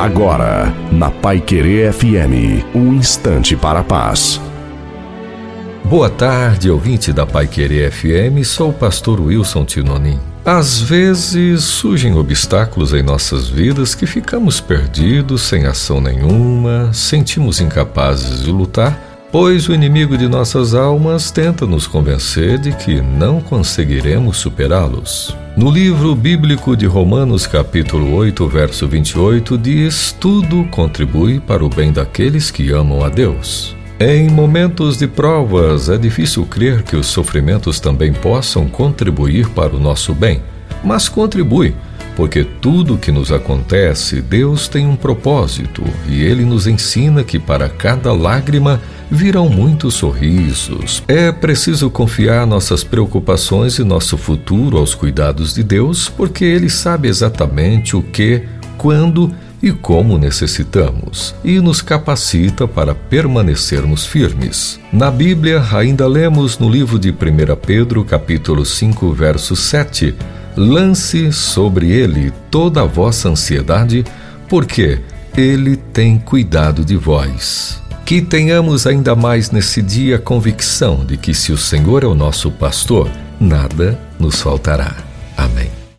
Agora, na Pai Querer FM, um instante para a paz. Boa tarde, ouvinte da Pai Querer FM, sou o pastor Wilson Tinonim. Às vezes surgem obstáculos em nossas vidas que ficamos perdidos, sem ação nenhuma, sentimos incapazes de lutar, pois o inimigo de nossas almas tenta nos convencer de que não conseguiremos superá-los. No livro bíblico de Romanos, capítulo 8, verso 28, diz: Tudo contribui para o bem daqueles que amam a Deus. Em momentos de provas, é difícil crer que os sofrimentos também possam contribuir para o nosso bem, mas contribui, porque tudo que nos acontece, Deus tem um propósito e ele nos ensina que para cada lágrima virão muitos sorrisos. É preciso confiar nossas preocupações e nosso futuro aos cuidados de Deus, porque ele sabe exatamente o que, quando e e como necessitamos, e nos capacita para permanecermos firmes. Na Bíblia, ainda lemos no livro de 1 Pedro, capítulo 5, verso 7, lance sobre ele toda a vossa ansiedade, porque ele tem cuidado de vós. Que tenhamos ainda mais nesse dia a convicção de que se o Senhor é o nosso pastor, nada nos faltará. Amém.